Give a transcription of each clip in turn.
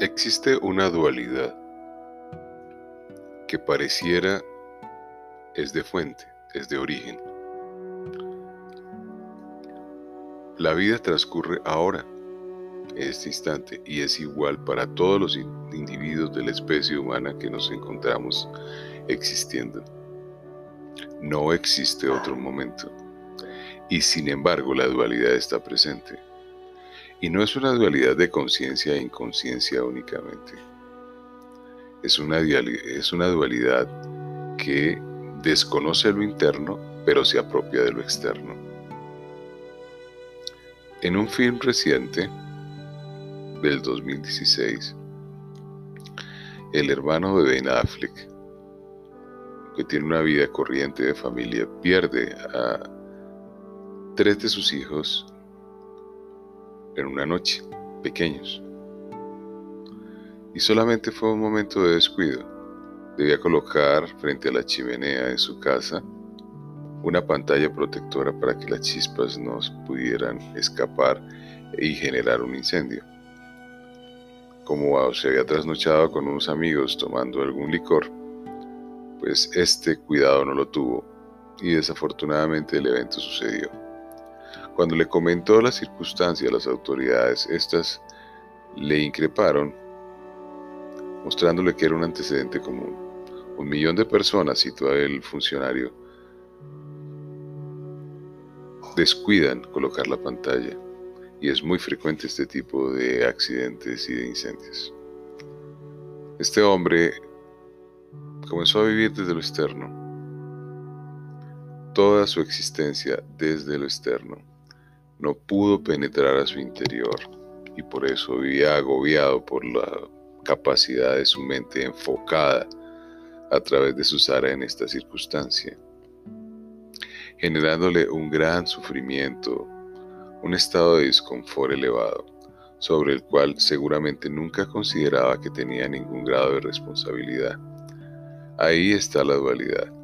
Existe una dualidad que pareciera es de fuente, es de origen. La vida transcurre ahora, en este instante, y es igual para todos los individuos de la especie humana que nos encontramos existiendo. No existe otro momento. Y sin embargo la dualidad está presente. Y no es una dualidad de conciencia e inconsciencia únicamente. Es una, dualidad que desconoce lo interno, pero se apropia de lo externo. En un film reciente, del 2016, el hermano de Ben Affleck, que tiene una vida corriente de familia, pierde a tres de sus hijos en una noche, pequeños. Y solamente fue un momento de descuido. Debía colocar frente a la chimenea de su casa una pantalla protectora para que las chispas no pudieran escapar y generar un incendio. Como se había trasnochado con unos amigos tomando algún licor, pues este cuidado no lo tuvo y desafortunadamente el evento sucedió. Cuando le comentó la circunstancia a las autoridades, estas le increparon, mostrándole que era un antecedente común. Un millón de personas, citó el funcionario, descuidan colocar la pantalla y es muy frecuente este tipo de accidentes y de incendios. Este hombre comenzó a vivir desde lo externo, toda su existencia desde lo externo no pudo penetrar a su interior y por eso vivía agobiado por la capacidad de su mente enfocada a través de Susara en esta circunstancia, generándole un gran sufrimiento, un estado de disconfort elevado, sobre el cual seguramente nunca consideraba que tenía ningún grado de responsabilidad. Ahí está la dualidad.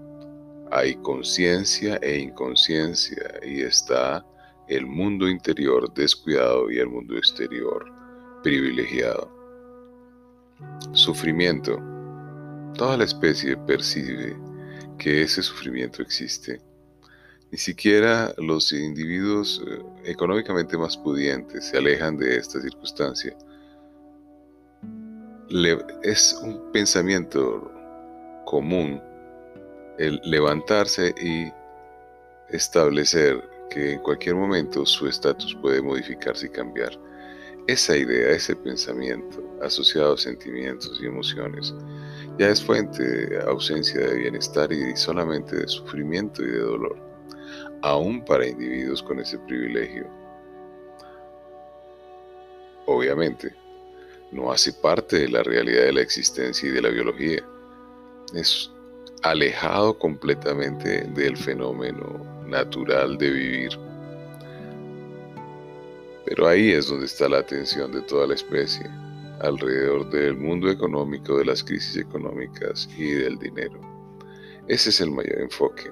Hay conciencia e inconsciencia y está el mundo interior descuidado y el mundo exterior privilegiado. Sufrimiento. Toda la especie percibe que ese sufrimiento existe. Ni siquiera los individuos eh, económicamente más pudientes se alejan de esta circunstancia. es un pensamiento común el levantarse y establecer que en cualquier momento su estatus puede modificarse y cambiar. Esa idea, ese pensamiento asociado a sentimientos y emociones, ya es fuente de ausencia de bienestar y solamente de sufrimiento y de dolor, aún para individuos con ese privilegio. Obviamente, no hace parte de la realidad de la existencia y de la biología. Es alejado completamente del fenómeno natural de vivir. Pero ahí es donde está la atención de toda la especie, alrededor del mundo económico, de las crisis económicas y del dinero. Ese es el mayor enfoque.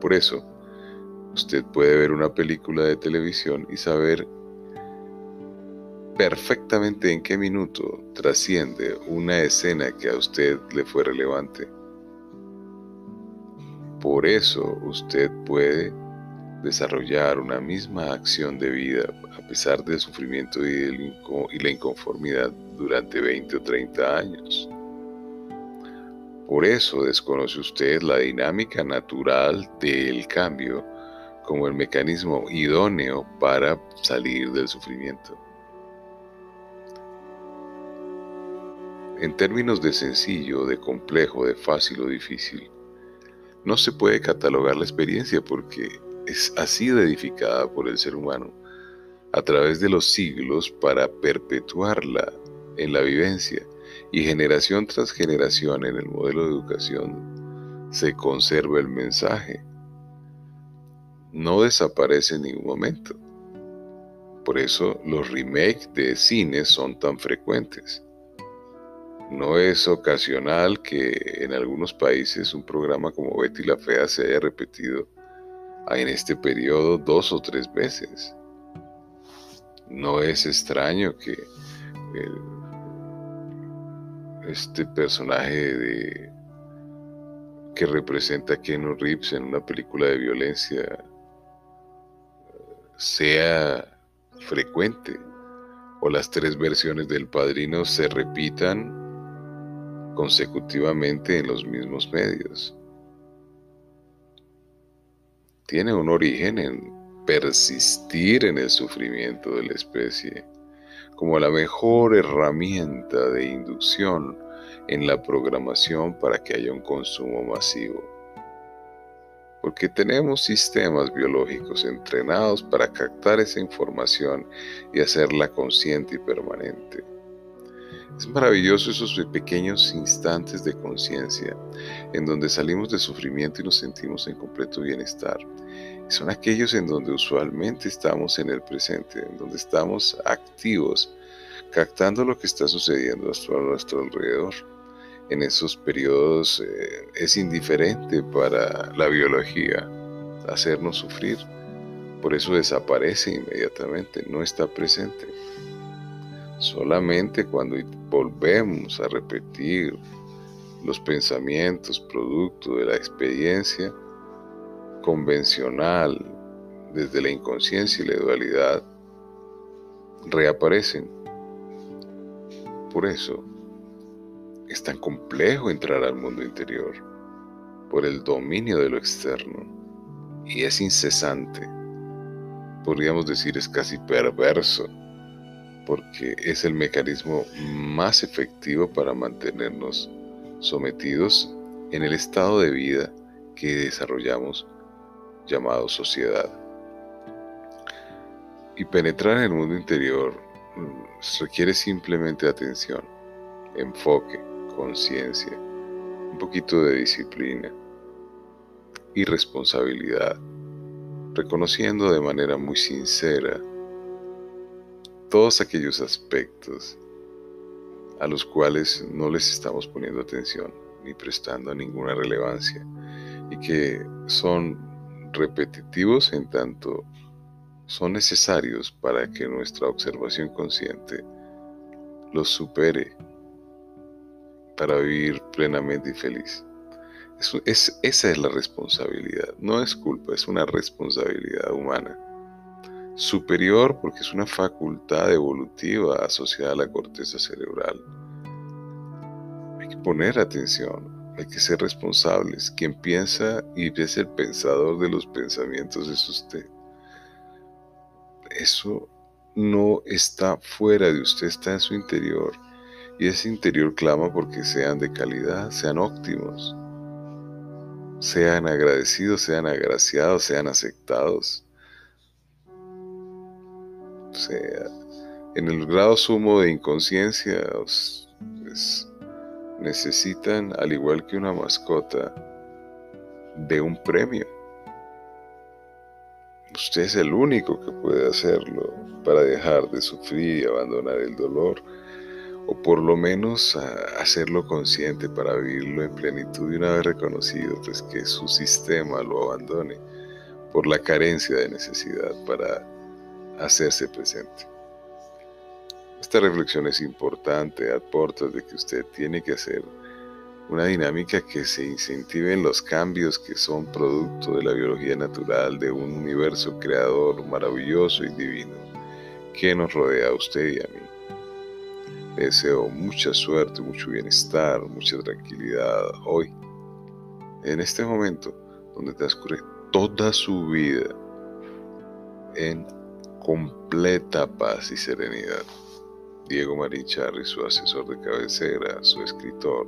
Por eso, usted puede ver una película de televisión y saber perfectamente en qué minuto trasciende una escena que a usted le fue relevante. Por eso usted puede desarrollar una misma acción de vida a pesar del sufrimiento y, la inconformidad durante 20 o 30 años. Por eso desconoce usted la dinámica natural del cambio como el mecanismo idóneo para salir del sufrimiento. En términos de sencillo, de complejo, de fácil o difícil, no se puede catalogar la experiencia porque es así edificada por el ser humano a través de los siglos para perpetuarla en la vivencia y generación tras generación en el modelo de educación se conserva el mensaje. No desaparece en ningún momento. Por eso los remakes de cine son tan frecuentes. No es ocasional que en algunos países un programa como Betty la Fea se haya repetido en este periodo dos o tres veces. No es extraño que este personaje de, que representa a Keanu Reeves en una película de violencia sea frecuente o las tres versiones del padrino se repitan consecutivamente en los mismos medios. Tiene un origen en persistir en el sufrimiento de la especie como la mejor herramienta de inducción en la programación para que haya un consumo masivo. Porque tenemos sistemas biológicos entrenados para captar esa información y hacerla consciente y permanente. Es maravilloso esos pequeños instantes de conciencia en donde salimos de sufrimiento y nos sentimos en completo bienestar son aquellos en donde usualmente estamos en el presente, en donde estamos activos, captando lo que está sucediendo a nuestro alrededor. En esos periodos eh, es indiferente para la biología hacernos sufrir, por eso desaparece inmediatamente, no está presente. Solamente cuando volvemos a repetir los pensamientos producto de la experiencia, convencional, desde la inconsciencia y la dualidad, reaparecen. Por eso es tan complejo entrar al mundo interior, por el dominio de lo externo, y es incesante. Podríamos decir es casi perverso, porque es el mecanismo más efectivo para mantenernos sometidos en el estado de vida que desarrollamos llamado sociedad. Y penetrar en el mundo interior mm, requiere simplemente atención, enfoque, conciencia, un poquito de disciplina y responsabilidad, reconociendo de manera muy sincera todos aquellos aspectos a los cuales no les estamos poniendo atención ni prestando ninguna relevancia y que son repetitivos en tanto son necesarios para que nuestra observación consciente los supere para vivir plenamente y feliz. es, esa es la responsabilidad, no es culpa, es una responsabilidad humana. Superior porque es una facultad evolutiva asociada a la corteza cerebral. Hay que poner atención, hay que ser responsables. Quien piensa y es el pensador de los pensamientos es usted. Eso no está fuera de usted, está en su interior. Y ese interior clama porque sean de calidad, sean óptimos, sean agradecidos, sean agraciados, sean aceptados. O sea, en el grado sumo de inconsciencia, es, necesitan, al igual que una mascota, de un premio. Usted es el único que puede hacerlo para dejar de sufrir y abandonar el dolor, o por lo menos hacerlo consciente para vivirlo en plenitud y una vez reconocido pues que su sistema lo abandone por la carencia de necesidad para hacerse presente. Esta reflexión es importante, aporta de que usted tiene que hacer una dinámica que se incentive en los cambios que son producto de la biología natural de un universo creador maravilloso y divino que nos rodea a usted y a mí. Le deseo mucha suerte, mucho bienestar, mucha tranquilidad hoy, en este momento donde transcurre toda su vida en completa paz y serenidad. Diego Marín Charri, su asesor de cabecera, su escritor,